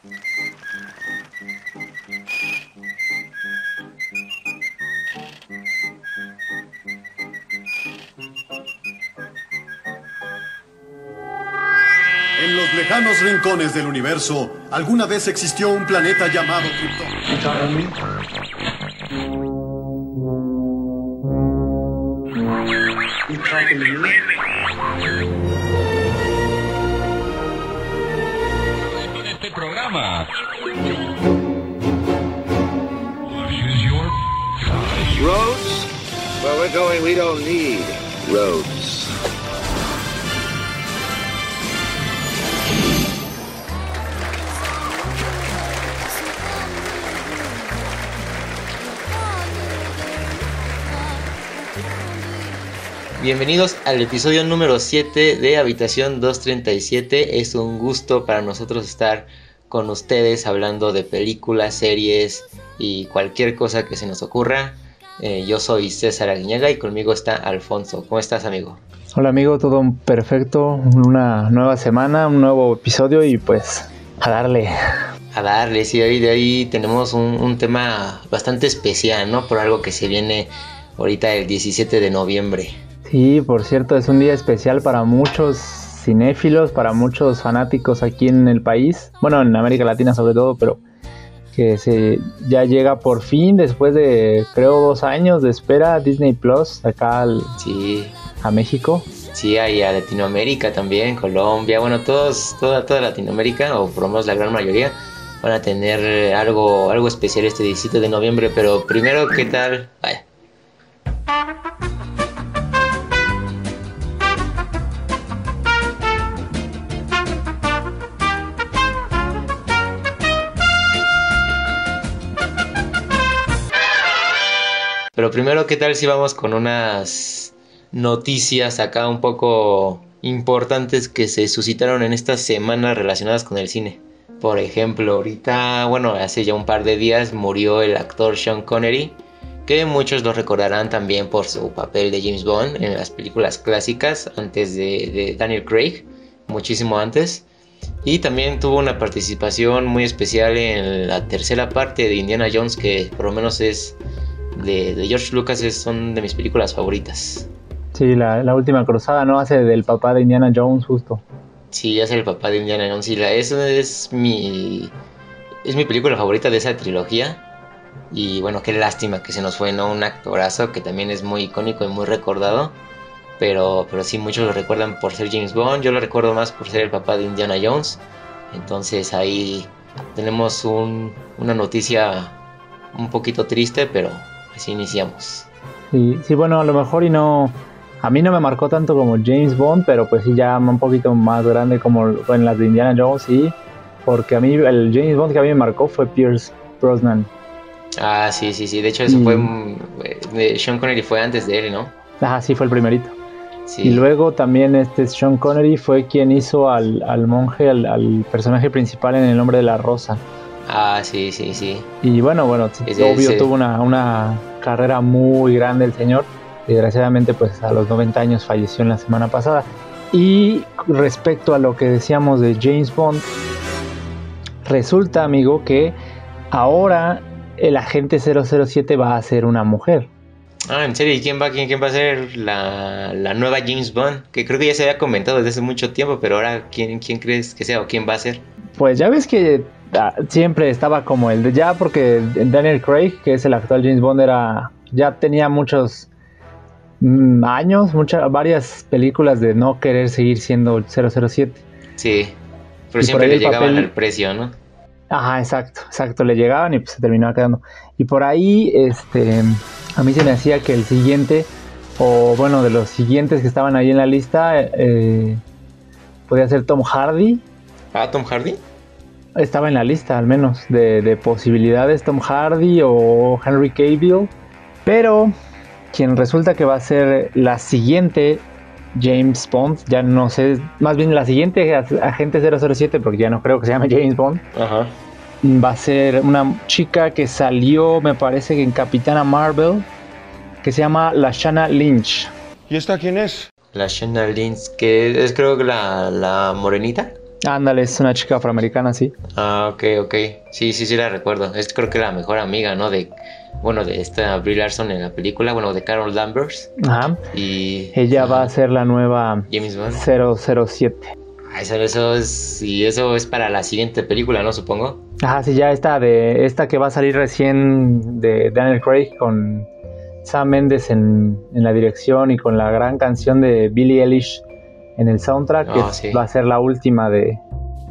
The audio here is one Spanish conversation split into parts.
En los lejanos rincones del universo, alguna vez existió un planeta llamado Krypton. We don't need roads. Bienvenidos al episodio número 7 de Habitación 237. Es un gusto para nosotros estar con ustedes hablando de películas, series y cualquier cosa que se nos ocurra. Eh, yo soy César Aguiñaga y conmigo está Alfonso. ¿Cómo estás, amigo? Hola amigo, todo perfecto, una nueva semana, un nuevo episodio y pues a darle. A darle, sí, hoy de ahí tenemos un, un tema bastante especial, ¿no? Por algo que se viene ahorita el 17 de noviembre. Sí, por cierto, es un día especial para muchos cinéfilos, para muchos fanáticos aquí en el país, bueno, en América Latina sobre todo, pero que se ya llega por fin después de creo dos años de espera Disney Plus acá al- Sí, a México. sí, hay a Latinoamérica también, Colombia, bueno, todos, toda, toda Latinoamérica, o por lo menos la gran mayoría, van a tener algo, algo especial este 17 de noviembre, pero primero, ¿qué tal? Vaya. Pero primero, ¿qué tal si vamos con unas noticias acá un poco importantes que se suscitaron en estas semanas relacionadas con el cine? Por ejemplo, ahorita, bueno, hace ya un par de días murió el actor Sean Connery, que muchos lo recordarán también por su papel de James Bond en las películas clásicas antes de, de Daniel Craig, muchísimo antes. Y también tuvo una participación muy especial en la tercera parte de Indiana Jones, que por lo menos es de, de George Lucas, es- son de mis películas favoritas. Sí, la, la última cruzada, ¿no? Hace del papá de Indiana Jones justo. Sí, es el papá de Indiana Jones. Y la, es mi, es mi película favorita de esa trilogía. Y bueno, qué lástima que se nos fue, ¿no? Un actorazo que también es muy icónico y muy recordado. Pero, pero sí, muchos lo recuerdan por ser James Bond. Yo lo recuerdo más por ser el papá de Indiana Jones. Entonces ahí tenemos un- una noticia un poquito triste, pero así iniciamos. Sí, sí, bueno, a lo mejor y no. A mí no me marcó tanto como James Bond, pero pues sí, ya un poquito más grande como en las de Indiana Jones, sí. Porque a mí, el James Bond que a mí me marcó fue Pierce Brosnan. Ah, sí, sí, sí. De hecho, eso Y- fue. de Sean Connery fue antes de él, ¿no? Ajá, sí, fue el primerito. Sí. Y luego también este Sean Connery fue quien hizo al, al monje, al, al personaje principal en El Nombre de la Rosa. Ah, sí, sí, sí. Y bueno, bueno, sí, obvio tuvo una, una carrera muy grande el señor. Desgraciadamente, pues a los 90 años falleció en la semana pasada. Y respecto a lo que decíamos de James Bond, resulta, amigo, que ahora el agente 007 va a ser una mujer. Ah, en serio, ¿y quién va, quién, quién va a ser la, la nueva James Bond? Que creo que ya se había comentado desde hace mucho tiempo, pero ahora, ¿quién, quién crees que sea o quién va a ser? Pues ya ves que siempre estaba como el de ya, porque Daniel Craig, que es el actual James Bond, era ya tenía muchos mm, años, muchas varias películas de no querer seguir siendo 007. Sí, pero Y siempre le llegaban papel- al precio, ¿no? Ajá, exacto, exacto, le llegaban y pues se terminaba quedando. Y por ahí, este, a mí se me hacía que el siguiente, o bueno, de los siguientes que estaban ahí en la lista, eh, podía ser Tom Hardy. Ah, Tom Hardy. Estaba en la lista, al menos, de, de posibilidades, Tom Hardy o Henry Cavill. Pero quien resulta que va a ser la siguiente James Bond, ya no sé, más bien la siguiente ag- agente 007, porque ya no creo que se llame James Bond, Ajá. va a ser una chica que salió, me parece que en Capitana Marvel, que se llama Lashana Lynch. ¿Y esta quién es? La Shanna Lynch, que es creo que la, la morenita. Ándale, es una chica afroamericana, sí. Ah, ok, ok. Sí, sí, sí la recuerdo. Es creo que la mejor amiga, ¿no? De, bueno, de esta Brie Larson en la película, bueno, de Carol Danvers. Ajá. Y... Ella va a ser la nueva James Bond. 007. Ah, eso, eso es... Y eso es para la siguiente película, ¿no? Supongo. Ajá, sí, ya esta de esta que va a salir recién de Daniel Craig con Sam Mendes en, en la dirección y con la gran canción de Billie Eilish en el soundtrack, que Ah, es- sí. va a ser la última de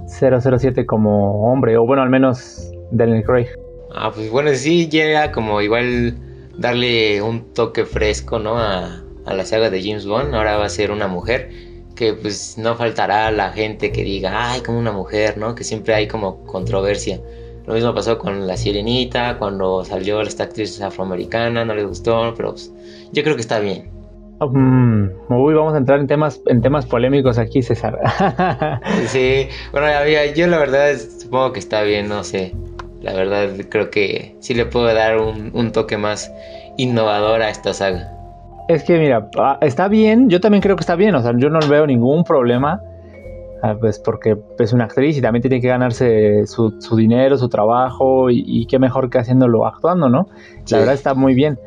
007 como hombre, o bueno, al menos Daniel Craig. Ah, pues bueno, sí llega como igual darle un toque fresco, ¿no? A, a la saga de James Bond. Ahora va a ser una mujer que pues no faltará la gente que diga, ay, como una mujer, ¿no? Que siempre hay como controversia. Lo mismo pasó con La Sirenita, cuando salió esta actriz afroamericana, no le gustó, pero pues, yo creo que está bien. Mm, uy, vamos a entrar en temas en temas polémicos aquí, César. Sí, bueno, yo la verdad supongo que está bien, no sé. La verdad creo que sí le puedo dar un, un toque más innovador a esta saga. Es que mira, ah, está bien, yo también creo que está bien, o sea, yo no veo ningún problema, ah, pues porque es una actriz y también tiene que ganarse su, su dinero, su trabajo y, y qué mejor que haciéndolo actuando, ¿no? Sí. La verdad está muy bien.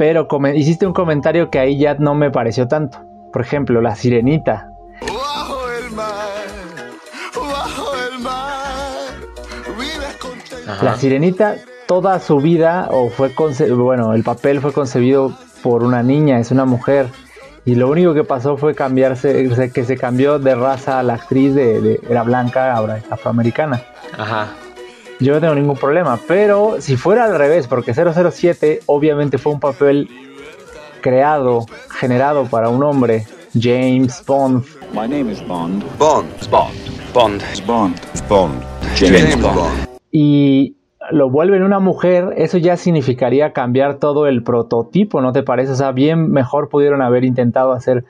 Pero come- hiciste un comentario que ahí ya no me pareció tanto. Por ejemplo, la sirenita. Bajo el mar, bajo el mar, vives contento. Ajá. La sirenita, toda su vida, o fue bueno, el papel fue concebido por una niña, es una mujer. Y lo único que pasó fue cambiarse, se- que se cambió de raza a la actriz, de, de- era blanca, ahora es afroamericana. Ajá. Yo no tengo ningún problema, pero si fuera al revés, porque 007 obviamente fue un papel creado, generado para un hombre, James Bond, My name is Bond. Bond. Bond. Bond. Bond. Bond. James, Bond. y lo vuelven una mujer, eso ya significaría cambiar todo el prototipo, ¿no te parece? O sea, bien mejor pudieron haber intentado hacer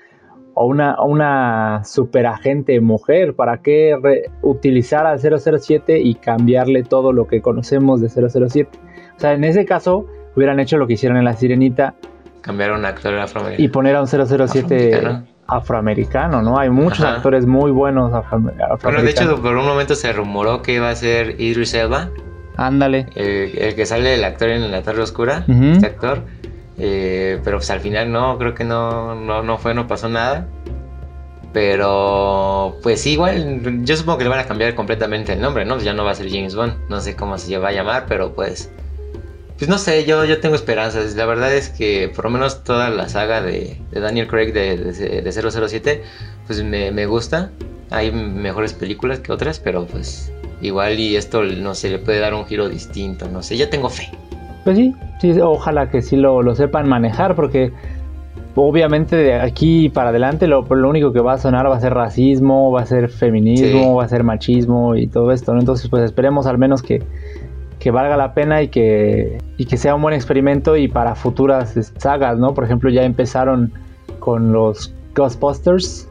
a una, una superagente mujer, ¿para qué re- utilizar al 007 y cambiarle todo lo que conocemos de 007? O sea, en ese caso hubieran hecho lo que hicieron en La Sirenita Cambiaron a actor afroamericano. y poner a un 007 Afroamericano. afroamericano, ¿no? Hay muchos Ajá. actores muy buenos afro- Bueno, de hecho, por un momento se rumoró que iba a ser Idris Elba, Ándale. el, el que sale el actor en La Tarde Oscura, este actor. Eh, pero pues al final no, creo que no, no, no fue, no pasó nada. Pero pues igual, yo supongo que le van a cambiar completamente el nombre, ¿no? Ya no va a ser James Bond, no sé cómo se va a llamar, pero pues... Pues no sé, yo, yo tengo esperanzas. La verdad es que por lo menos toda la saga de, de Daniel Craig de, de, de 007, pues me, me gusta. Hay mejores películas que otras, pero pues igual y esto no sé, le puede dar un giro distinto, no sé, yo tengo fe. Pues sí, sí, ojalá que sí lo, lo sepan manejar, porque obviamente de aquí para adelante lo, lo único que va a sonar va a ser racismo, va a ser feminismo, Sí. va a ser machismo y todo esto, ¿no? Entonces, pues esperemos al menos que, que valga la pena y que, y que sea un buen experimento y para futuras sagas, ¿no? Por ejemplo, ya empezaron con los Ghostbusters,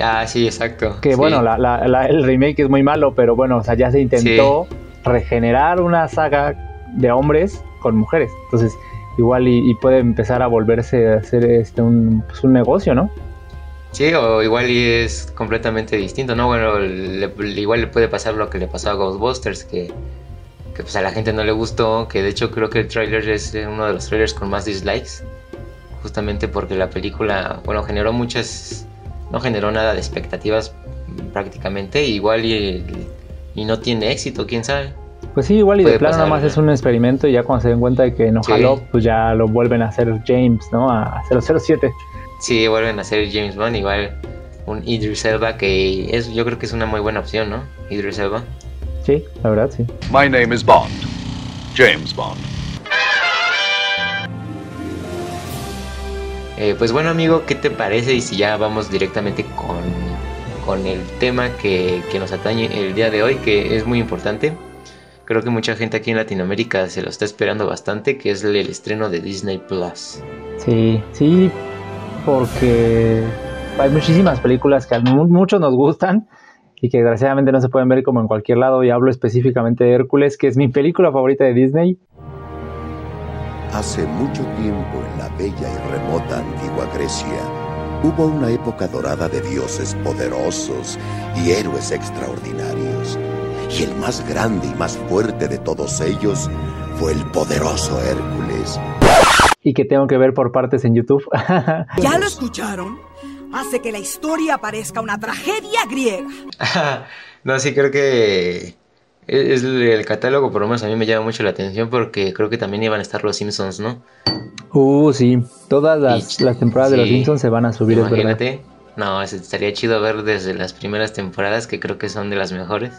Ah, sí, exacto. que sí. bueno, la- la- la- el remake es muy malo, pero bueno, o sea, ya se intentó regenerar una saga de hombres con mujeres. Entonces, igual y, puede empezar a volverse a hacer este un, pues, un negocio, ¿no? Sí, o igual y es completamente distinto, ¿no? Bueno, igual le puede pasar lo que le pasó a Ghostbusters, que, que pues a la gente no le gustó, que de hecho creo que el tráiler es uno de los trailers con más dislikes, justamente porque la película, bueno, generó muchas, no generó nada de expectativas prácticamente, igual y, y no tiene éxito, quién sabe. Pues sí, igual y de plano nada más es un experimento y ya cuando se den cuenta de que no Sí. jaló, pues ya lo vuelven a hacer James, ¿no? A 007. Sí, vuelven a ser James Bond, igual un Idris Elba, que es, yo creo que es una muy buena opción, ¿no? Idris Elba. Sí, la verdad, sí. My name is Bond. James Bond. Eh, pues bueno amigo, ¿qué te parece? Y si ya vamos directamente con, con el tema que, que nos atañe el día de hoy, que es muy importante. Creo que mucha gente aquí en Latinoamérica se lo está esperando bastante, que es el, el estreno de Disney Plus. Sí, sí, porque hay muchísimas películas que a mu- muchos nos gustan y que desgraciadamente no se pueden ver como en cualquier lado. Y hablo específicamente de Hércules, que es mi película favorita de Disney. Hace mucho tiempo en la bella y remota antigua Grecia Hubo una época dorada de dioses poderosos y héroes extraordinarios. Y el más grande y más fuerte de todos ellos fue el poderoso Hércules. Y que tengo que ver por partes en YouTube. ¿Ya lo escucharon? Hace que la historia parezca una tragedia griega. no, sí, creo que es el catálogo, por lo menos a mí me llama mucho la atención porque creo que también iban a estar los Simpsons, ¿no? Uh, sí. Todas las, las temporadas de los Simpsons se van a subir, Imagínate. No, estaría chido ver desde las primeras temporadas que creo que son de las mejores.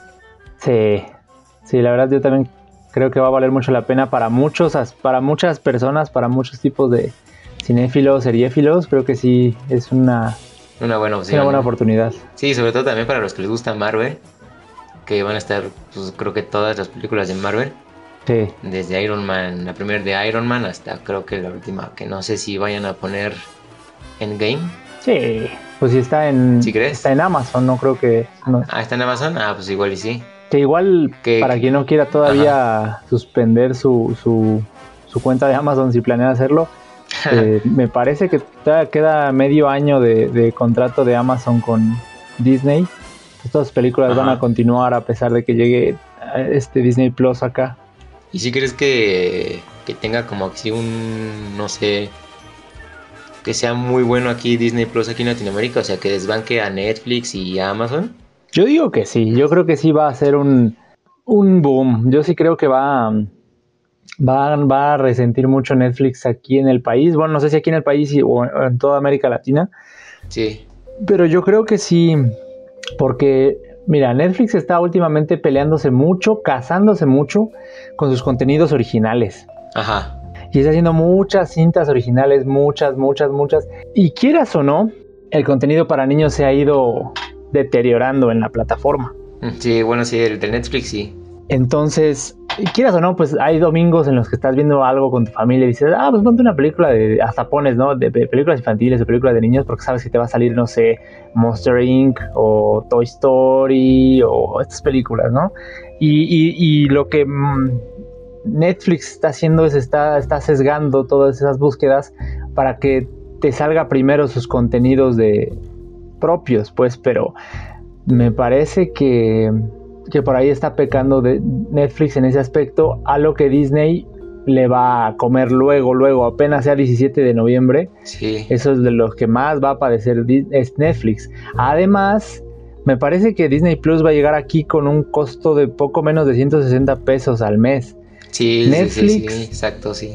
Sí. Sí, la verdad yo también creo que va a valer mucho la pena para muchos, para muchas personas, para muchos tipos de cinéfilos, seriéfilos. Creo que sí es una, una buena opción. Una buena oportunidad. Sí, sobre todo también para los que les gusta Marvel que van a estar, pues, creo que todas las películas de Marvel. Sí. Desde Iron Man, la primera de Iron Man hasta creo que la última, que no sé si vayan a poner Endgame. Sí, pues si está en, ¿Sí crees? está en Amazon, no creo que... No. Ah, está en Amazon, ah, pues igual y sí. Que igual, que, para quien no quiera todavía suspender su, su, su, cuenta de Amazon si planea hacerlo, eh, me parece que todavía queda medio año de, de contrato de Amazon con Disney estas películas van a continuar a pesar de que llegue este Disney Plus acá. ¿Y si crees que, que tenga como así un, no sé, que sea muy bueno aquí Disney Plus aquí en Latinoamérica? O sea, que desbanque a Netflix y a Amazon. Yo digo que sí, yo creo que sí va a ser un, un boom. Yo sí creo que va, va, va a resentir mucho Netflix aquí en el país. Bueno, no sé si aquí en el país o en toda América Latina. Sí. Pero yo creo que sí, porque, mira, Netflix está últimamente peleándose mucho, casándose mucho con sus contenidos originales. Ajá. Y está haciendo muchas cintas originales, muchas, muchas, muchas. Y quieras o no, el contenido para niños se ha ido deteriorando en la plataforma. Sí, bueno, sí, el de Netflix sí. Entonces, quieras o no, pues hay domingos en los que estás viendo algo con tu familia y dices, ah, pues ponte una película de, hasta pones, ¿no? De, películas infantiles o películas de niños porque sabes que te va a salir, no sé, Monster Inc. o Toy Story o estas películas, ¿no? Y, lo que mm, Netflix está haciendo es está, está sesgando todas esas búsquedas para que te salga primero sus contenidos de propios, pues, pero me parece que que por ahí está pecando de Netflix en ese aspecto, a lo que Disney le va a comer luego, luego, apenas sea 17 de noviembre. Sí. Eso es de los que más va a padecer es Netflix. Además, me parece que Disney Plus va a llegar aquí con un costo de poco menos de 160 pesos al mes. Sí, Netflix. Sí, sí, exacto, sí.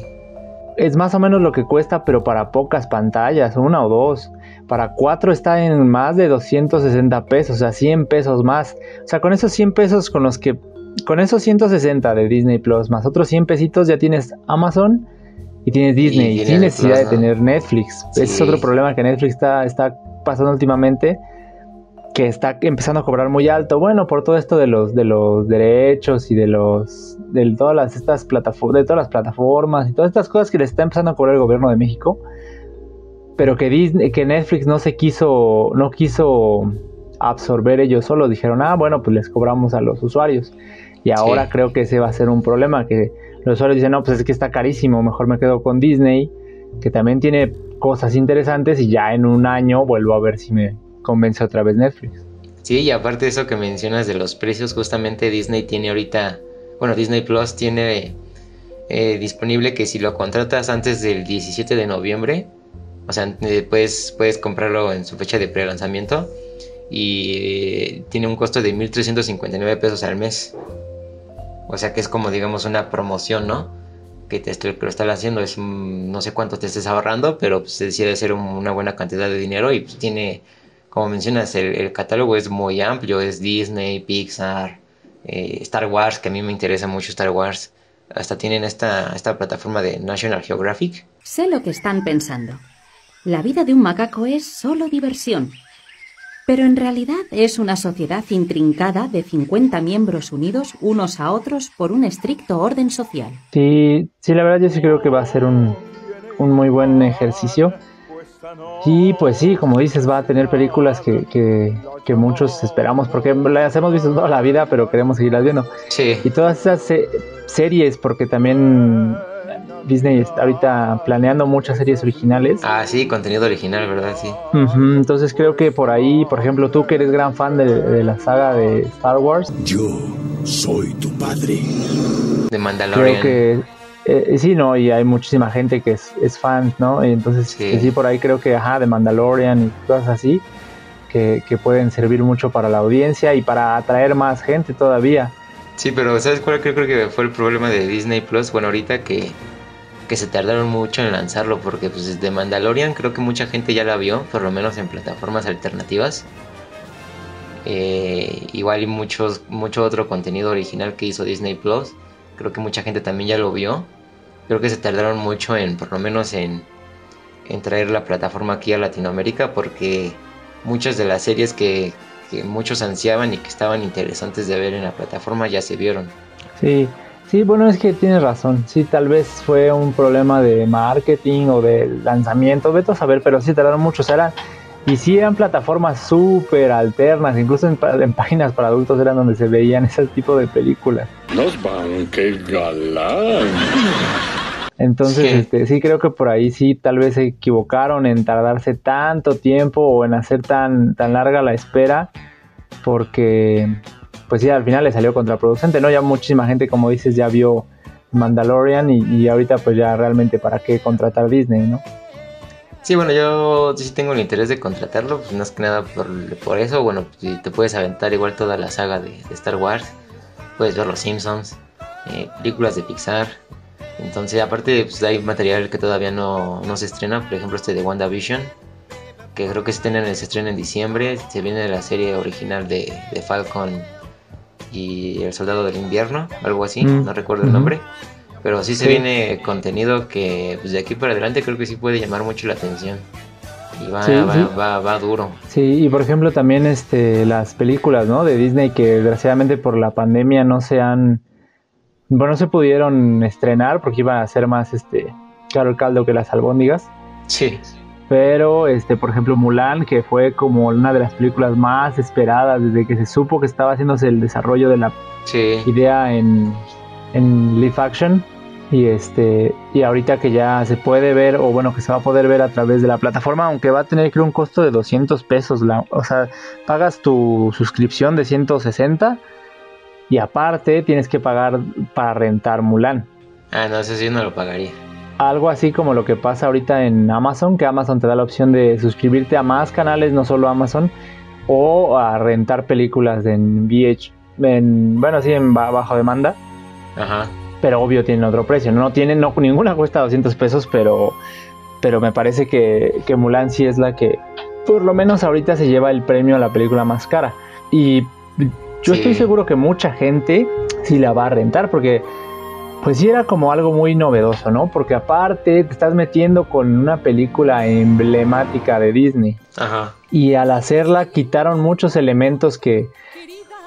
Es más o menos lo que cuesta, pero para pocas pantallas, una o dos para 4 está en más de 260 pesos, o sea, 100 pesos más. O sea, con esos 100 pesos con los que, con esos 160 de Disney Plus, más otros 100 pesitos, ya tienes Amazon y tienes Disney, sin necesidad de tener Netflix. Ese es otro problema que Netflix está, está pasando últimamente, que está empezando a cobrar muy alto. Bueno, por todo esto de los, de los derechos y de los, de todas las, estas plataformas, de todas las plataformas y todas estas cosas que le está empezando a cobrar el gobierno de México pero que Disney, que Netflix no se quiso, no quiso absorber ellos solos, dijeron, ah, bueno, pues les cobramos a los usuarios. Y ahora creo que ese va a ser un problema, que los usuarios dicen, no, pues es que está carísimo, mejor me quedo con Disney, que también tiene cosas interesantes y ya en un año vuelvo a ver si me convence otra vez Netflix. Sí, y aparte de eso que mencionas de los precios, justamente Disney tiene ahorita, bueno, Disney Plus tiene eh, disponible que si lo contratas antes del 17 de noviembre, o sea, eh, puedes, puedes comprarlo en su fecha de pre-lanzamiento y tiene un costo de 1.359 pesos al mes. O sea que es como, digamos, una promoción, ¿no? Que te que lo están haciendo, es no sé cuánto te estés ahorrando, pero pues decide ser una buena cantidad de dinero y pues, tiene, como mencionas, el, catálogo es muy amplio, es Disney, Pixar, eh, Star Wars, que a mí me interesa mucho Star Wars. Hasta tienen esta, esta plataforma de National Geographic. Sé lo que están pensando. La vida de un macaco es solo diversión. Pero en realidad es una sociedad intrincada de 50 miembros unidos unos a otros por un estricto orden social. Sí, sí, la verdad yo sí creo que va a ser un, un muy buen ejercicio. Y pues sí, como dices, va a tener películas que, que, muchos esperamos, porque las hemos visto toda la vida, pero queremos seguirlas viendo. Sí. Y todas esas series, porque también Disney está ahorita planeando muchas series originales. Ah, sí, contenido original, ¿verdad? Sí. Entonces creo que por ahí, por ejemplo, tú que eres gran fan de, de la saga de Star Wars, Yo soy tu padre. De Mandalorian. creo que eh, sí, no, y hay muchísima gente que es, es fan, ¿no? Y entonces Sí. sí. sí, por ahí creo que, ajá, de Mandalorian y cosas así, que, que pueden servir mucho para la audiencia y para atraer más gente todavía. Sí, pero ¿sabes cuál creo, creo que fue el problema de Disney Plus? Bueno, ahorita que, que se tardaron mucho en lanzarlo, porque pues de Mandalorian creo que mucha gente ya la vio, por lo menos en plataformas alternativas. Eh, igual y muchos, mucho otro contenido original que hizo Disney Plus, creo que mucha gente también ya lo vio. Creo que se tardaron mucho en, por lo menos en, traer la plataforma aquí a Latinoamérica, porque muchas de las series que, que muchos ansiaban y que estaban interesantes de ver en la plataforma ya se vieron. Sí, sí, bueno, es que tienes razón. Sí, tal vez fue un problema de marketing o de lanzamiento, vete a saber, pero sí tardaron mucho. O sea, eran, y sí eran plataformas súper alternas, incluso en, páginas para adultos eran donde se veían ese tipo de películas. Nos van, qué galán. Entonces, Sí. este, sí creo que por ahí sí tal vez se equivocaron en tardarse tanto tiempo o en hacer tan, tan larga la espera, porque pues sí, al final le salió contraproducente, ¿no? Ya muchísima gente, como dices, ya vio Mandalorian y, y ahorita pues ya realmente para qué contratar Disney, ¿no? Sí, bueno, yo sí tengo el interés de contratarlo, pues más que nada por, por eso, bueno, pues, te puedes aventar igual toda la saga de, de Star Wars, puedes ver Los Simpsons, eh, películas de Pixar, entonces aparte pues hay material que todavía no, no se estrena, por ejemplo este de WandaVision, que creo que se estrena, se estrena en diciembre, se viene la serie original de, de Falcon y El Soldado del Invierno, algo así, Mm, no recuerdo el nombre. Pero sí se Sí. viene contenido que pues, de aquí para adelante creo que sí puede llamar mucho la atención. Y va, Sí, va, sí. va, va duro. Sí, y por ejemplo también este las películas, ¿no? De Disney que desgraciadamente por la pandemia no se han bueno, no se pudieron estrenar porque iba a ser más este caro el caldo que las albóndigas. Sí. Pero, este, por ejemplo, Mulan, que fue como una de las películas más esperadas desde que se supo que estaba haciéndose el desarrollo de la Sí. idea en, en live action. Y este, y ahorita que ya se puede ver, o bueno, que se va a poder ver a través de la plataforma, aunque va a tener creo un costo de 200 pesos. La, o sea, pagas tu suscripción de 160 y aparte tienes que pagar para rentar Mulan. Ah, no, sí yo no lo pagaría. Algo así como lo que pasa ahorita en Amazon, que Amazon te da la opción de suscribirte a más canales, no solo Amazon, o a rentar películas en VH, en, bueno, sí, en ba- bajo demanda, Ajá. pero obvio tienen otro precio. No tienen, no, ninguna cuesta 200 pesos, pero, pero me parece que, que Mulan sí es la que, por lo menos ahorita se lleva el premio a la película más cara. Y yo Sí. estoy seguro que mucha gente sí la va a rentar, porque pues sí era como algo muy novedoso, ¿no? Porque aparte te estás metiendo con una película emblemática de Disney. Ajá. Y al hacerla quitaron muchos elementos que,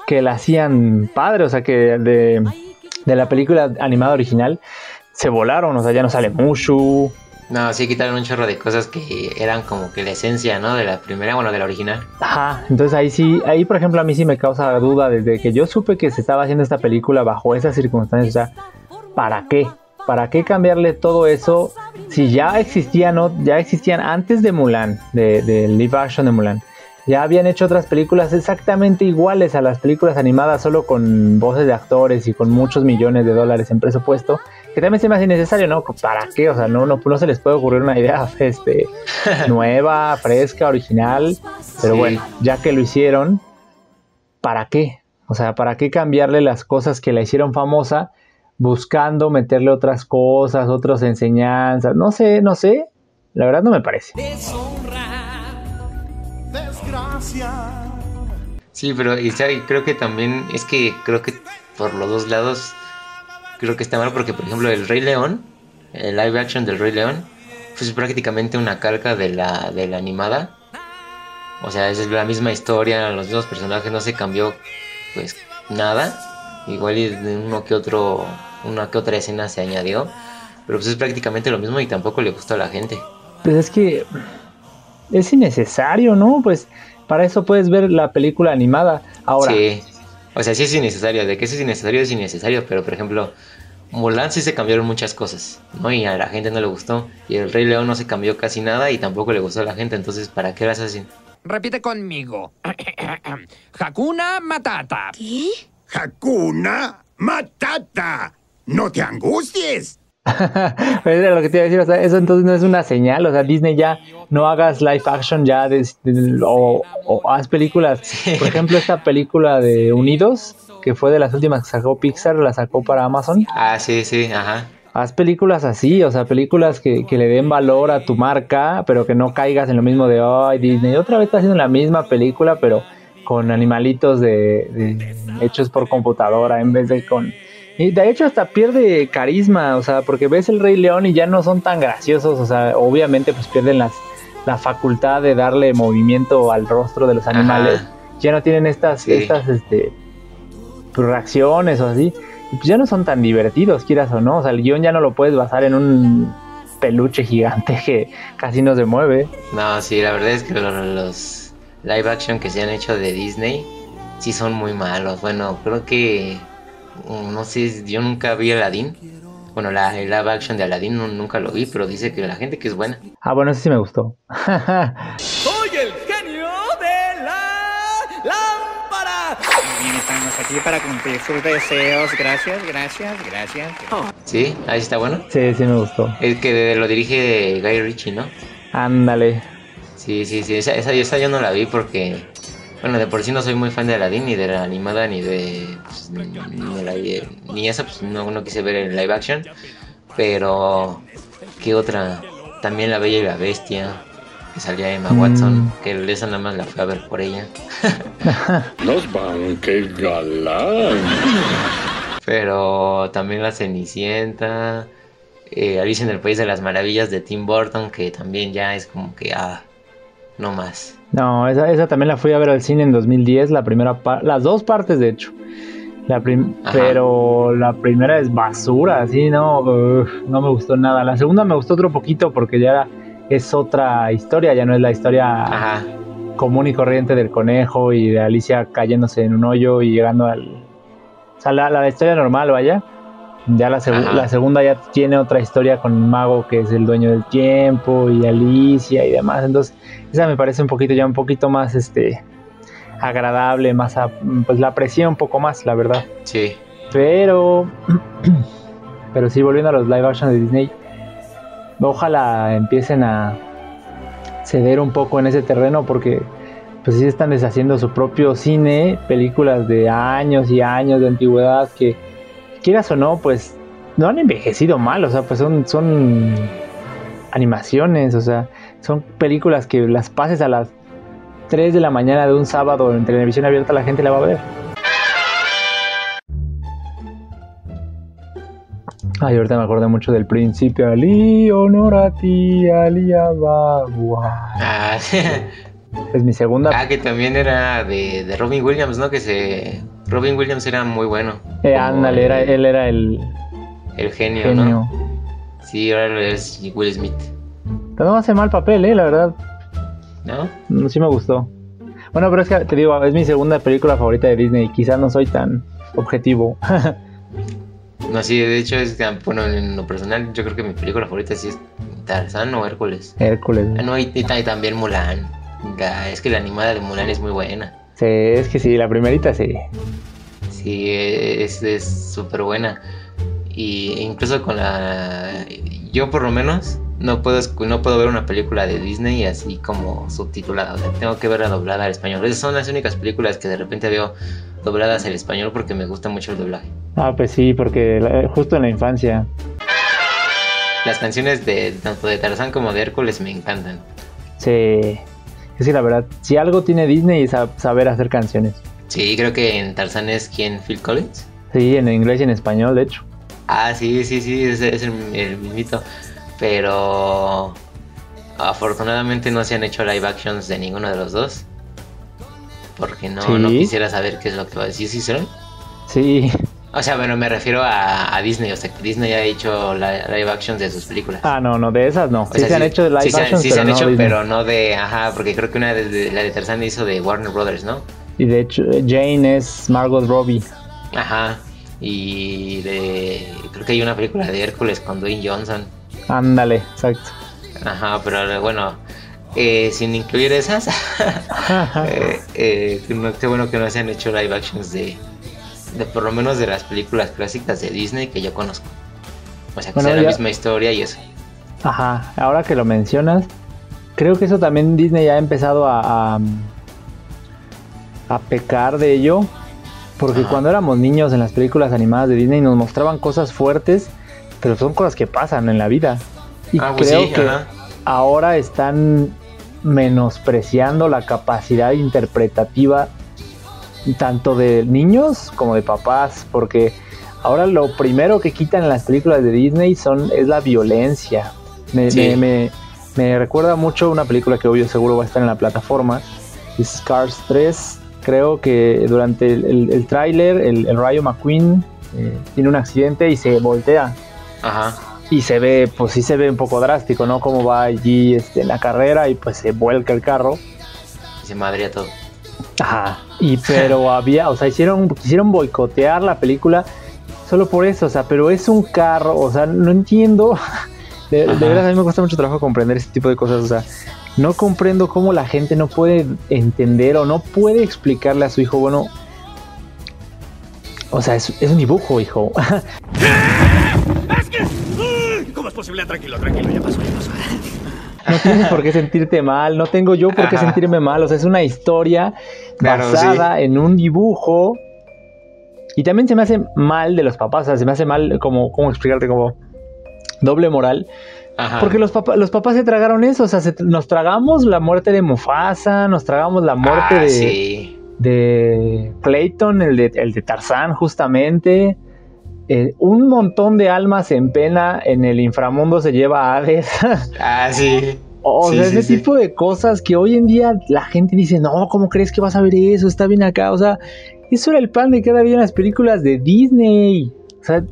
que la hacían padre, o sea que de, de la película animada original se volaron, o sea, ya no sale Mushu. No, sí quitaron un chorro de cosas que eran como que la esencia, ¿no? De la primera, bueno, de la original. Ajá, entonces ahí sí, ahí por ejemplo a mí sí me causa duda desde que yo supe que se estaba haciendo esta película bajo esas circunstancias, o sea, ¿para qué? ¿Para qué cambiarle todo eso si ya existían, ya existían antes de Mulan, de, de live action de Mulan? Ya habían hecho otras películas exactamente iguales a las películas animadas, solo con voces de actores y con muchos millones de dólares en presupuesto, que también se me hace innecesario, ¿no? ¿Para qué? O sea, no, no, no se les puede ocurrir una idea este, nueva, fresca, original, pero Sí. bueno, ya que lo hicieron, ¿para qué? O sea, ¿para qué cambiarle las cosas que la hicieron famosa buscando meterle otras cosas, otras enseñanzas? No sé, no sé. La verdad no me parece. Desgracia. Sí, pero y, sabe, creo que también es que creo que por los dos lados creo que está mal porque por ejemplo el Rey León, el live action del Rey León, pues es prácticamente una calca de la de la animada. O sea, es la misma historia, los mismos personajes, no se cambió pues nada. Igual y de uno que otro, una que otra escena se añadió, pero pues es prácticamente lo mismo y tampoco le gustó a la gente. Pues es que es innecesario, ¿no? Pues para eso puedes ver la película animada. Ahora, Sí. O sea, sí es innecesario. De que eso es innecesario, es innecesario. Pero, por ejemplo, Mulan sí se cambiaron muchas cosas, ¿no? Y a la gente no le gustó. Y el Rey León no se cambió casi nada y tampoco le gustó a la gente. Entonces, ¿para qué las hacen? Repite conmigo. Hakuna Matata. ¿Qué? Hakuna Matata. No te angusties. Era lo que te iba a decir, o sea, eso entonces no es una señal, o sea, Disney ya no hagas live action ya de- de- o, o haz películas, por ejemplo esta película de Unidos, que fue de las últimas que sacó Pixar, la sacó para Amazon, Ah, sí, sí, ajá. haz películas así, o sea, películas que, que le den valor a tu marca, pero que no caigas en lo mismo de, ay, Disney otra vez está haciendo la misma película, pero con animalitos de, de- hechos por computadora en vez de con... Y de hecho hasta pierde carisma, o sea, porque ves el Rey León y ya no son tan graciosos, o sea, obviamente pues pierden las, la facultad de darle movimiento al rostro de los animales. Ya no tienen estas, Sí. estas, este, pues, reacciones o así. Y pues ya no son tan divertidos, quieras o no. O sea, el guion ya no lo puedes basar en un peluche gigante que casi no se mueve. No, sí, la verdad es que lo- los live action que se han hecho de Disney sí son muy malos. Bueno, creo que no sé, yo nunca vi Aladdin. Bueno, la el live action de Aladdin no- nunca lo vi, pero dice que la gente que es buena. Ah, bueno, ese sí me gustó. Soy el genio de la lámpara. Bien, estamos aquí para cumplir sus deseos. Gracias, gracias, gracias. ¿Sí? Ahí está bueno. sí, sí me gustó. Es que lo dirige Guy Ritchie, ¿no? Ándale. Sí, sí, sí. Esa, esa, esa yo no la vi porque, bueno, de por sí no soy muy fan de Aladdin, ni de la animada, ni de. Pues, ni, esa, pues no, no quise ver el live action. Pero, ¿qué otra? También La Bella y la Bestia, que salía Emma Mm. Watson, que esa nada más la fui a ver por ella. Nos van, qué galán. Pero también La Cenicienta, eh, Alicia en el País de las Maravillas de Tim Burton, que también ya es como que, ah, no más. No, esa, esa también la fui a ver al cine en 2010, la primera las dos partes de hecho. La pero la primera es basura, así, no, Uf, no me gustó nada. La segunda me gustó otro poquito porque ya es otra historia, ya no es la historia Ajá. común y corriente del conejo y de Alicia cayéndose en un hoyo y llegando al... O sea, la, la historia normal, vaya. Ya la, Ajá. la segunda ya tiene otra historia con un mago que es el dueño del tiempo y Alicia y demás. Entonces, esa me parece un poquito ya un poquito más este agradable, más a- pues la aprecié un poco más, la verdad. Sí. Pero pero sí volviendo a los live action de Disney, ojalá empiecen a ceder un poco en ese terreno porque pues sí están deshaciendo su propio cine, películas de años y años de antigüedad que quieras o no, pues no han envejecido mal, o sea, pues son son animaciones, o sea, son películas que las pases a las 3 de la mañana de un sábado en televisión abierta la gente la va a ver. Ay, ahorita me acordé mucho del príncipe Ali, honor a ti, Ali Ababa. Ah, Es mi segunda. ah, que también era de, de Robin Williams, ¿no? Que se... Robin Williams era muy bueno. Eh, ándale, era, él era el El genio, genio. ¿no? Sí, ahora es Will Smith, Pero no hace mal papel, eh, la verdad. ¿No? Mm, Sí me gustó. Bueno, pero es que te digo, es mi segunda película favorita de Disney. Quizás no soy tan objetivo. No, sí, de hecho, es, que, bueno, en lo personal, yo creo que mi película favorita sí es Tarzán o Hércules. Hércules. Ah, no, y, y ta- y también Mulan. La- es que la animada de Mulan es muy buena. Sí, es que sí, la primerita sí. Sí, es es súper buena. Y incluso con la... Yo por lo menos no puedo, no puedo ver una película de Disney así como subtitulada. O sea, tengo que verla doblada al español. Esas son las únicas películas que de repente veo dobladas al español porque me gusta mucho el doblaje. Ah, pues sí, porque justo en la infancia. Las canciones de tanto de Tarzán como de Hércules me encantan. Sí. Es que la verdad, si algo tiene Disney es saber hacer canciones. Sí, creo que en Tarzán es quien Phil Collins. Sí, en inglés y en español, de hecho. Ah, sí, sí, sí, es, es el, el mismito. Pero afortunadamente no se han hecho live actions de ninguno de los dos. Porque no, Sí. no quisiera saber qué es lo que va a decir. ¿Sí hicieron? Sí. O sea, bueno, me refiero a, a Disney. O sea, que Disney ha hecho live actions de sus películas. Ah, no, no, de esas no. O Sí sea, se han hecho de live sí actions, sí se han no hecho, Disney. pero no de. Ajá, porque creo que una de, de- la de Tarzán hizo de Warner Brothers, ¿no? Y de hecho, Jane es Margot Robbie. Ajá. Y de. Creo que hay una película de Hércules con Dwayne Johnson. Ándale, exacto. Ajá, pero bueno, eh, sin incluir esas, eh, eh, qué bueno que no se han hecho live actions de, de por lo menos de las películas clásicas de Disney que yo conozco. O sea, que sea la misma historia y eso. Ajá, ahora que lo mencionas, creo que eso también Disney ya ha empezado a, a, pecar de ello. Porque cuando éramos niños en las películas animadas de Disney nos mostraban cosas fuertes, pero son cosas que pasan en la vida. Y ah, pues creo que ahora están menospreciando la capacidad interpretativa tanto de niños como de papás, porque ahora lo primero que quitan en las películas de Disney son es la violencia. Me, me, recuerda mucho una película que obvio seguro va a estar en la plataforma, Scars 3. Creo que durante el, el, tráiler el, Rayo McQueen eh, tiene un accidente y se voltea. Ajá. Y se ve, pues sí se ve un poco drástico, ¿no? Como va allí este, en la carrera y pues se vuelca el carro. Y se madría todo. Ajá. Y pero había, o sea, hicieron, quisieron boicotear la película solo por eso, o sea, pero es un carro, o sea, no entiendo. De, verdad, a mí me cuesta mucho trabajo comprender este tipo de cosas, o sea, no comprendo cómo la gente no puede entender o no puede explicarle a su hijo, bueno, o sea, es, un dibujo, hijo. Tranquilo, tranquilo, ya pasó, ya pasó. No tienes por qué sentirte mal, no tengo yo por qué sentirme mal, o sea, es una historia basada en un dibujo. Y también se me hace mal de los papás, o sea, se me hace mal como, ¿cómo explicarte? Como doble moral. Porque los, papás los papás se tragaron eso, o sea, nos tragamos la muerte de Mufasa, nos tragamos la muerte ah, de, de Clayton, el de, el de Tarzán justamente. Eh, un montón de almas en pena en el inframundo se lleva a Hades. ah, sí. O sea, ese tipo de cosas que hoy en día la gente dice, no, ¿cómo crees que vas a ver eso? Está bien acá. O sea, eso era el pan de cada día en las películas de Disney. O sea,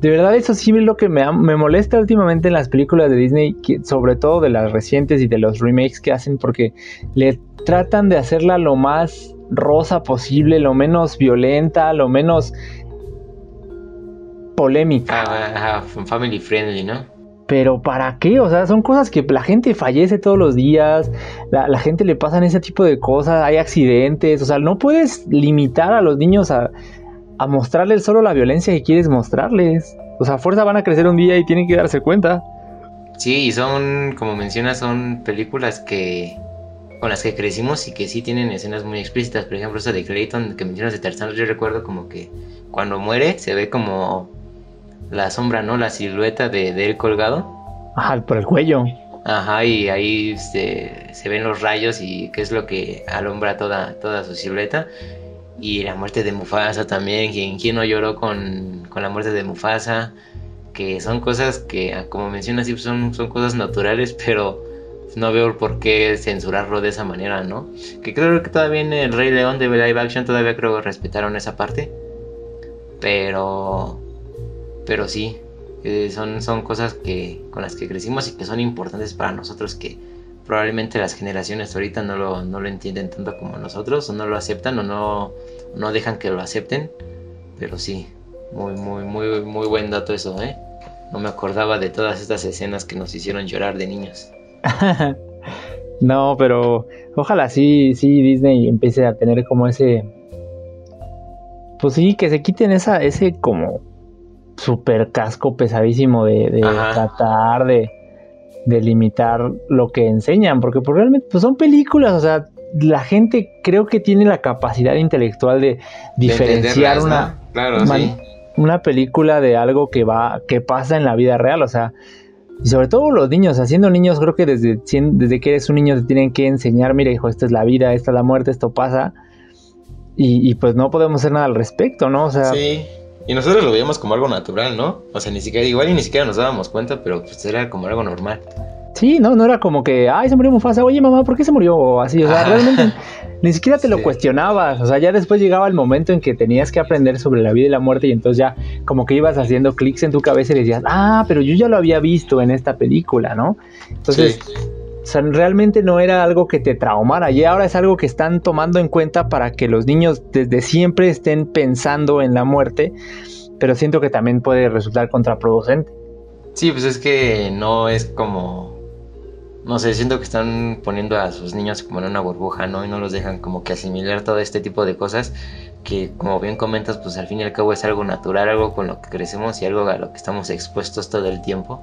de verdad eso sí es lo que me, me molesta últimamente en las películas de Disney, sobre todo de las recientes y de los remakes que hacen, porque le tratan de hacerla lo más rosa posible, lo menos violenta, lo menos polémica. Ah, family friendly, ¿no? Pero ¿para qué? O sea, son cosas que la gente fallece todos los días, la, gente le pasan ese tipo de cosas, hay accidentes, o sea, no puedes limitar a los niños a, a mostrarles solo la violencia que quieres mostrarles. O sea, a fuerza van a crecer un día y tienen que darse cuenta. Sí, y son, como mencionas, son películas que con las que crecimos y que sí tienen escenas muy explícitas. Por ejemplo, esa de Clayton que mencionas de Tarzán, yo recuerdo como que cuando muere se ve como la sombra, ¿no? La silueta de, él colgado. Ajá, por el cuello. Ajá, y ahí se, se, ven los rayos y qué es lo que alumbra toda, toda su silueta. Y la muerte de Mufasa también, quien, quién no lloró con, con, la muerte de Mufasa, que son cosas que, ah, como mencionas, sí, son, son cosas naturales, pero no veo por qué censurarlo de esa manera, ¿no? Que creo que todavía en el Rey León de live action todavía creo que respetaron esa parte. Pero pero sí, eh, son, son cosas que, con las que crecimos y que son importantes para nosotros que probablemente las generaciones ahorita no lo, no lo entienden tanto como nosotros, o no lo aceptan, o no, no dejan que lo acepten. Pero sí, muy, muy, muy, muy buen dato eso, ¿eh? No me acordaba de todas estas escenas que nos hicieron llorar de niños. no, pero ojalá sí, sí Disney empiece a tener como ese... Pues sí, que se quiten esa, ese como super casco pesadísimo de, tratar de, de, limitar lo que enseñan, porque pues, realmente pues, son películas, o sea, la gente creo que tiene la capacidad intelectual de diferenciar una, una película de algo que va, que pasa en la vida real, o sea, y sobre todo los niños, haciendo niños, creo que desde, desde que eres un niño te tienen que enseñar, mira hijo, esta es la vida, esta es la muerte, esto pasa. Y, y pues no podemos hacer nada al respecto, ¿no? O sea, sí. Y nosotros lo veíamos como algo natural, ¿no? O sea, ni siquiera, igual y ni siquiera nos dábamos cuenta, pero pues era como algo normal. Sí, no, no era como que, ay, se murió Mufasa, oye mamá, ¿por qué se murió? O así, o sea, ah. realmente ni siquiera te lo cuestionabas, o sea, ya después llegaba el momento en que tenías que aprender sobre la vida y la muerte y entonces ya como que ibas haciendo clics en tu cabeza y decías, ah, pero yo ya lo había visto en esta película, ¿no? Entonces, sea, realmente no era algo que te traumara y ahora es algo que están tomando en cuenta para que los niños desde siempre estén pensando en la muerte, pero siento que también puede resultar contraproducente. Sí, pues es que no es como no sé, siento que están poniendo a sus niños como en una burbuja, ¿no? Y no los dejan como que asimilar todo este tipo de cosas que, como bien comentas, pues al fin y al cabo es algo natural, algo con lo que crecemos y algo a lo que estamos expuestos todo el tiempo.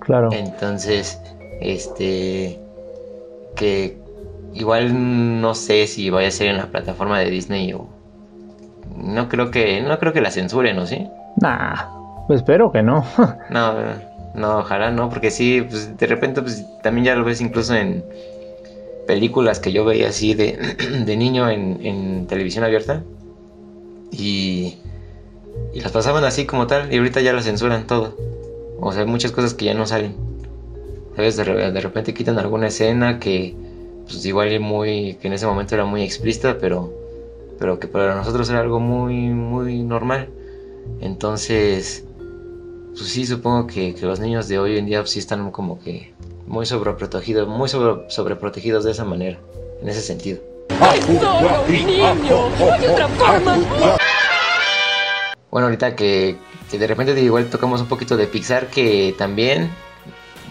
Claro. Entonces, este, que igual no sé si vaya a ser en la plataforma de Disney o no creo que no creo que la censuren, ¿o sí? Nah, pues espero que no. no, no, ojalá no, porque sí, pues de repente pues también ya lo ves incluso en películas que yo veía así de, de niño en, en, televisión abierta y, y las pasaban así como tal y ahorita ya las censuran todo. O sea, hay muchas cosas que ya no salen. De, de repente quitan alguna escena que pues igual muy que en ese momento era muy explícita, pero pero que para nosotros era algo muy muy normal. Entonces, pues sí, supongo que, que, los niños de hoy en día pues, sí están como que muy sobreprotegidos, muy sobre, sobreprotegidos de esa manera, en ese sentido. Bueno, ahorita que, que de repente igual tocamos un poquito de Pixar, que también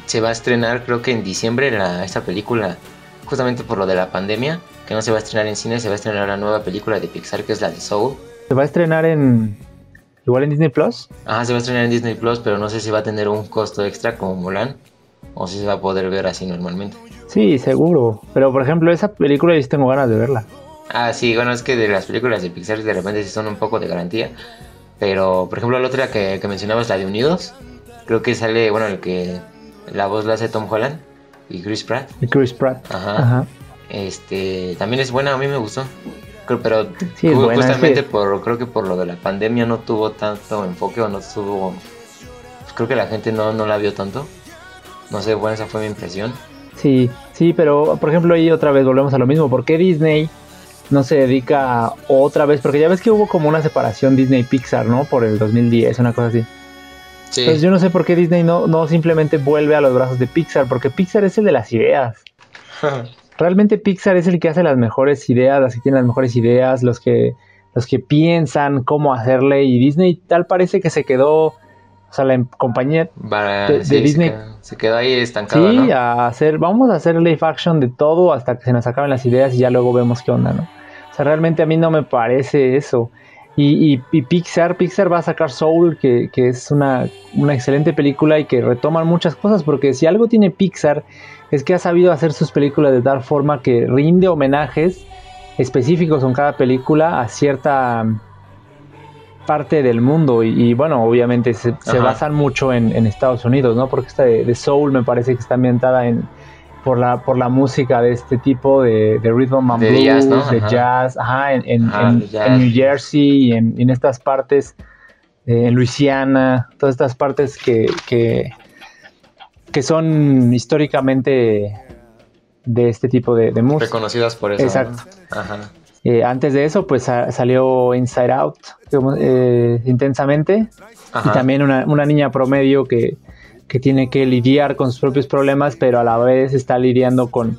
se va a estrenar, creo que en diciembre, la, esta película, justamente por lo de la pandemia, que no se va a estrenar en cine, se va a estrenar la nueva película de Pixar, que es la de Soul. Se va a estrenar en, Igual en Disney Plus. Ajá, se va a estrenar en Disney Plus, pero no sé si va a tener un costo extra como Mulan o si se va a poder ver así normalmente. Sí, seguro. Pero por ejemplo, esa película yo sí tengo ganas de verla. Ah, sí, bueno, es que de las películas de Pixar de repente sí son un poco de garantía. Pero, por ejemplo, la otra que, que mencionabas, la de Unidos, creo que sale, bueno, el que la voz la hace Tom Holland y Chris Pratt. Y Chris Pratt. Ajá. Ajá. Este, también es buena, a mí me gustó pero sí, buena, justamente por creo que por lo de la pandemia no tuvo tanto enfoque o no tuvo pues creo que la gente no, no la vio tanto no sé bueno esa fue mi impresión sí sí pero por ejemplo ahí otra vez volvemos a lo mismo ¿por qué Disney no se dedica otra vez porque ya ves que hubo como una separación Disney Pixar no por el 2010 una cosa así sí. entonces yo no sé por qué Disney no, no simplemente vuelve a los brazos de Pixar porque Pixar es el de las ideas realmente Pixar es el que hace las mejores ideas, las que tienen las mejores ideas, los que, los que piensan cómo hacerle y Disney tal parece que se quedó, o sea, la compañía Para, de, sí, de Disney se quedó, se quedó, ahí estancado. Sí, ¿no? a hacer, vamos a hacer live action de todo hasta que se nos acaben las ideas y ya luego vemos qué onda, ¿no? O sea, realmente a mí no me parece eso. Y, y, y Pixar, Pixar va a sacar Soul, que, que es una, una excelente película y que retoman muchas cosas, porque si algo tiene Pixar es que ha sabido hacer sus películas de tal forma que rinde homenajes específicos en cada película a cierta parte del mundo y, y bueno, obviamente se, se basan mucho en, en, Estados Unidos, ¿no? Porque esta de, de, Soul me parece que está ambientada en por la por la música de este tipo de, de rhythm and de blues, jazz, ¿no? de Ajá. jazz, ajá, en, en, Ah, en- de jazz. en New Jersey y en, en estas partes, eh, en Luisiana, todas estas partes que, que, que son históricamente de este tipo de, de música. Reconocidas por eso. ¿no? Exacto. Ajá. Eh, antes de eso, pues sa- salió Inside Out digamos, eh, intensamente. Ajá. Y también una, una niña promedio que, que tiene que lidiar con sus propios problemas, pero a la vez está lidiando con,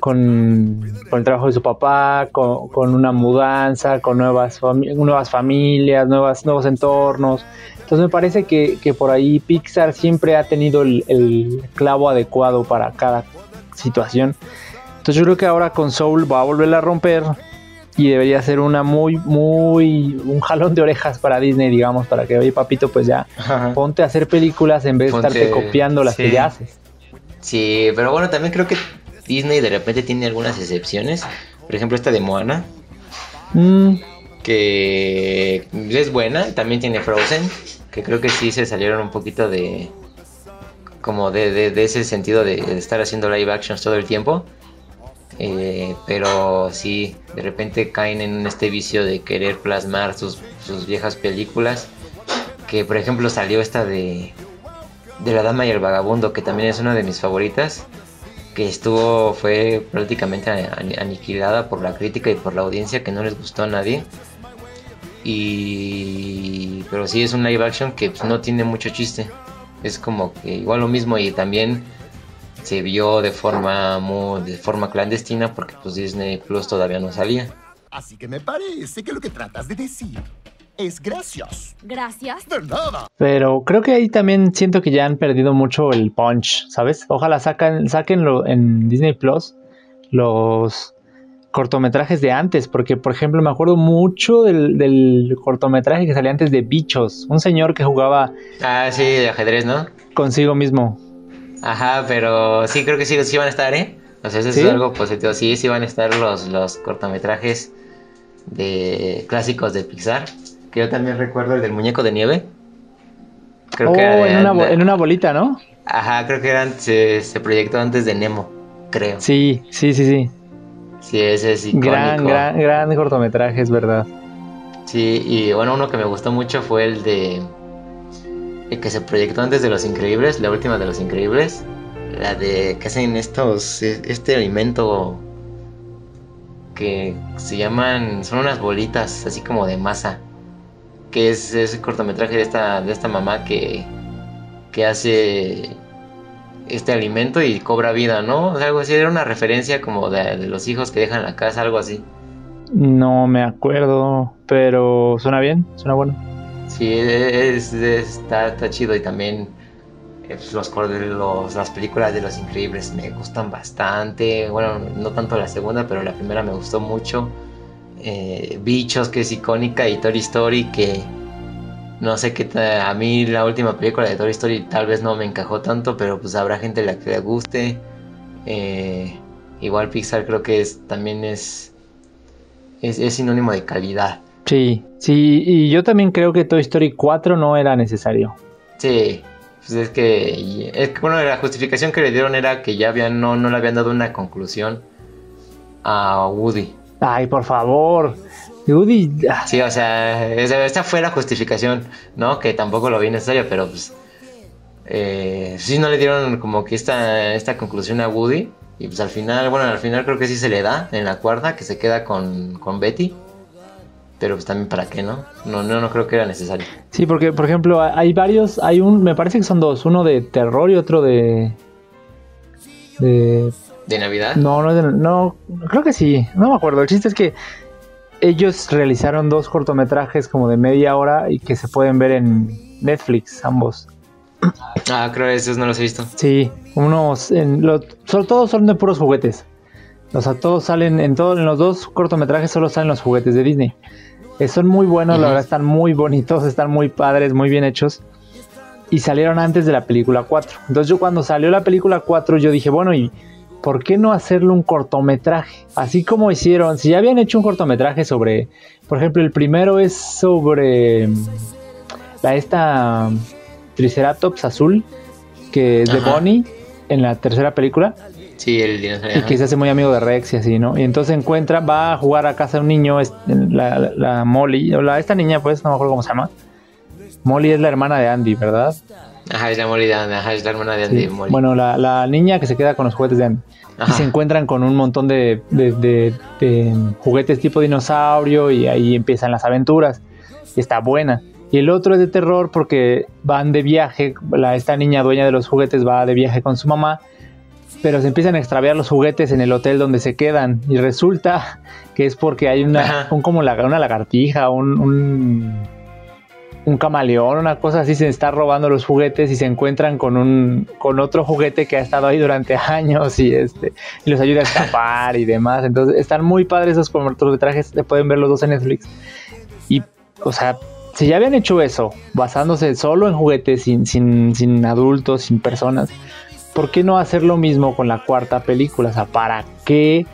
con, con el trabajo de su papá, con, con una mudanza, con nuevas, fami- nuevas familias, nuevas, nuevos entornos. Entonces me parece que, que por ahí Pixar siempre ha tenido el, el clavo adecuado para cada situación. Entonces yo creo que ahora con Soul va a volver a romper y debería ser una muy, muy, un jalón de orejas para Disney, digamos, para que, oye, papito, pues ya, Ajá. ponte a hacer películas en vez de Ponte- estarte copiando las sí. que ya haces. Sí, pero bueno, también creo que Disney de repente tiene algunas excepciones. Por ejemplo, esta de Moana, Mm, que es buena. También tiene Frozen, que creo que sí se salieron un poquito de. Como de, de- de ese sentido de, de estar haciendo live actions todo el tiempo. Eh, pero sí, de repente caen en este vicio de querer plasmar sus, sus viejas películas. Que por ejemplo salió esta de, de La Dama y el Vagabundo, que también es una de mis favoritas. Que estuvo, fue prácticamente ani- aniquilada por la crítica y por la audiencia, que no les gustó a nadie. Y. Pero sí es un live action que pues, no tiene mucho chiste. Es como que igual lo mismo y también se vio de forma muy, de forma clandestina porque pues Disney Plus todavía no salía. Así que me parece que lo que tratas de decir es gracias. Gracias. De nada. Pero creo que ahí también siento que ya han perdido mucho el punch, ¿sabes? Ojalá sacan, saquenlo en Disney Plus los cortometrajes de antes, porque por ejemplo me acuerdo mucho del, del cortometraje que salía antes de Bichos, un señor que jugaba Ah, sí, de ajedrez, ¿no? consigo mismo. Ajá, pero sí creo que sí, sí van a estar, ¿eh? O sea, eso ¿Sí? es algo positivo. Sí, sí van a estar los, los cortometrajes de clásicos de Pixar. Que yo también recuerdo el del muñeco de nieve. Creo oh, que era de- en, una, en una bolita, ¿no? Ajá, creo que eran, se, se proyectó antes de Nemo, creo. Sí, sí, sí, sí. Sí, ese es icónico. Gran, gran, gran cortometraje, es verdad. Sí, y bueno, uno que me gustó mucho fue el de... Que se proyectó antes de Los Increíbles, la última de Los Increíbles. La de que hacen estos... Este alimento que se llaman... Son unas bolitas así como de masa. Que es ese cortometraje de esta, de esta mamá que... Que hace este alimento y cobra vida, ¿no? O sea, algo así, era una referencia como de los hijos que dejan la casa, algo así. No me acuerdo, pero suena bien, suena bueno. Sí, es, es- está, chido y también eh, pues, los, los- las películas de Los Increíbles me gustan bastante. Bueno, no tanto la segunda, pero la primera me gustó mucho. Eh, Bichos, que es icónica, y Toy Story, que no sé qué a mí la última película de Toy Story tal vez no me encajó tanto, pero pues habrá gente a la que le guste. Eh, igual Pixar creo que es, también es, es sinónimo de calidad. Sí, sí, y yo también creo que Toy Story 4 no era necesario. Sí, pues es que, es que, bueno, la justificación que le dieron era que ya habían, no, no le habían dado una conclusión a Woody. Ay, por favor. Woody, ah, Sí, o sea, esa fue la justificación, ¿no? Que tampoco lo vi necesario, pero pues eh, sí no le dieron como que esta, esta conclusión a Woody. Y pues al final, bueno, al final creo que sí se le da en la cuarta, que se queda con, con Betty. Pero pues también para qué, ¿no? No, no, no creo que era necesario. Sí, porque por ejemplo hay varios, hay un, me parece que son dos, uno de terror y otro de... de ¿De Navidad? no, no, no, creo que sí, no me acuerdo. El chiste es que ellos realizaron dos cortometrajes como de media hora y que se pueden ver en Netflix, ambos. Ah, creo que esos no los he visto. Sí, unos, en lo- son- todos son de puros juguetes. O sea, todos salen, en, todo, en los dos cortometrajes solo salen los juguetes de Disney. Eh, son muy buenos, la verdad, están muy bonitos, están muy padres, muy bien hechos. Y salieron antes de la película 4. Entonces yo cuando salió la película 4 yo dije, bueno, ¿y por qué no hacerle un cortometraje? Así como hicieron, si ya habían hecho un cortometraje sobre, por ejemplo, el primero es sobre mm, la esta mm, Triceratops azul, que es de. Bonnie en la tercera película Sí, el dinosaurio. y que se hace muy amigo de Rex y así, ¿no? Y entonces encuentra, va a jugar a casa de un niño, la, la- la Molly, o la, esta niña, pues, no me acuerdo cómo se llama. Molly es la hermana de Andy, ¿verdad? Ajá, es la Molly de Andy, ajá, es la hermana de Andy Sí. Molly. Bueno, la, la niña que se queda con los juguetes de Andy. Y Ajá. se encuentran con un montón de, de- de- de juguetes tipo dinosaurio y ahí empiezan las aventuras. Y está buena. Y el otro es de terror porque van de viaje, la, esta niña dueña de los juguetes va de viaje con su mamá, pero se empiezan a extraviar los juguetes en el hotel donde se quedan y resulta que es porque hay una, un como la- una lagartija, un, un, un camaleón, una cosa así, se está robando los juguetes y se encuentran con un con otro juguete que ha estado ahí durante años y este y los ayuda a escapar y demás. Entonces están muy padres esos cortometrajes, se pueden ver los dos en Netflix. Y, o sea, si ya habían hecho eso, basándose solo en juguetes, sin, sin, sin adultos, sin personas, ¿por qué no hacer lo mismo con la cuarta película? O sea, ¿para qué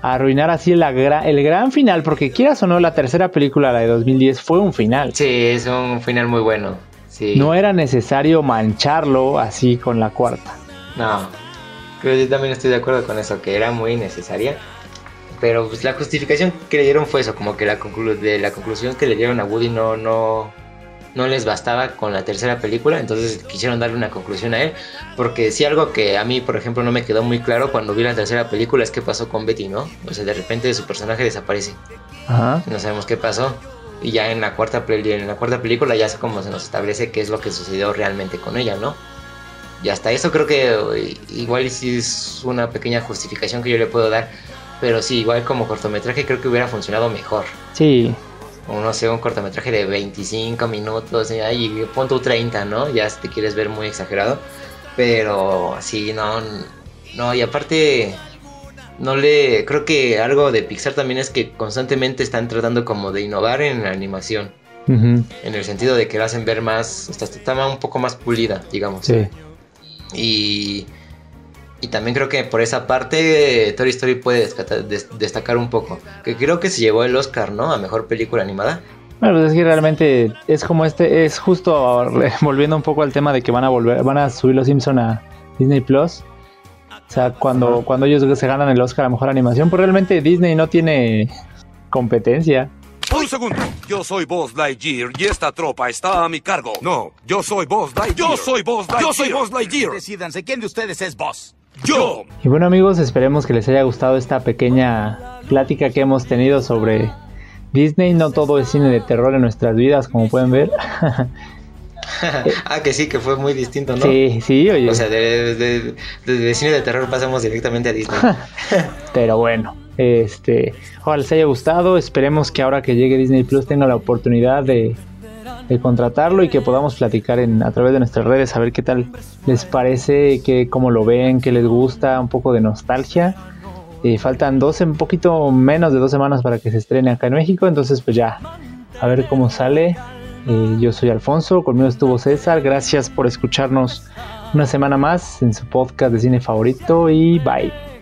arruinar así la gra- el gran final? Porque quieras o no, la tercera película, la de 2010, fue un final. Sí, es un final muy bueno. Sí. No era necesario mancharlo así con la cuarta. No, creo que yo también estoy de acuerdo con eso, que era muy necesaria. Pero pues la justificación que le dieron fue eso, como que la, conclu- de la conclusión que le dieron a Woody no, no, no les bastaba con la tercera película, entonces quisieron darle una conclusión a él. Porque sí algo que a mí, por ejemplo, no me quedó muy claro cuando vi la tercera película es qué pasó con Betty, ¿no? O sea, de repente su personaje desaparece. Ajá. No sabemos qué pasó. Y ya en la cuarta, en la cuarta película ya es como se nos establece qué es lo que sucedió realmente con ella, ¿no? Y hasta eso creo que eh, igual sí es una pequeña justificación que yo le puedo dar. Pero sí, igual como cortometraje creo que hubiera funcionado mejor. Sí. O no sé, un cortometraje de 25 minutos y ahí pon tu 30, ¿no? Ya si te quieres ver muy exagerado. Pero sí, no, no, y aparte no le creo que algo de Pixar también es que constantemente están tratando como de innovar en la animación en el sentido de que la hacen ver más está, está un poco más pulida digamos Sí. y y también creo que por esa parte Toy Story puede des- destacar un poco que creo que se llevó el Oscar no a mejor película animada Bueno, pues es que realmente es como este, es justo volviendo un poco al tema de que van a volver, van a subir los Simpson a Disney Plus. O sea, cuando, cuando ellos se ganan el Oscar a mejor animación, pues realmente Disney no tiene competencia. Un segundo. Yo soy Buzz Lightyear y esta tropa está a mi cargo. No, yo soy Buzz Lightyear. Yo soy Buzz Lightyear. Yo soy Buzz Lightyear. Decídanse, ¿quién de ustedes es boss? Yo. Y bueno amigos, esperemos que les haya gustado esta pequeña plática que hemos tenido sobre Disney. No todo es cine de terror en nuestras vidas, como pueden ver. ah que sí que fue muy distinto no Sí, sí, oye. o sea de, de- de- de cine de terror pasamos directamente a Disney Pero bueno, este, ojalá les haya gustado. Esperemos que ahora que llegue Disney Plus tenga la oportunidad de, de contratarlo y que podamos platicar en, a través de nuestras redes a ver qué tal les parece, que, cómo lo ven, qué les gusta, un poco de nostalgia. Eh, faltan dos, un poquito menos de dos semanas para que se estrene acá en México, entonces pues ya, a ver cómo sale. Eh, yo soy Alfonso, conmigo estuvo César, gracias por escucharnos una semana más en su podcast de cine favorito y bye.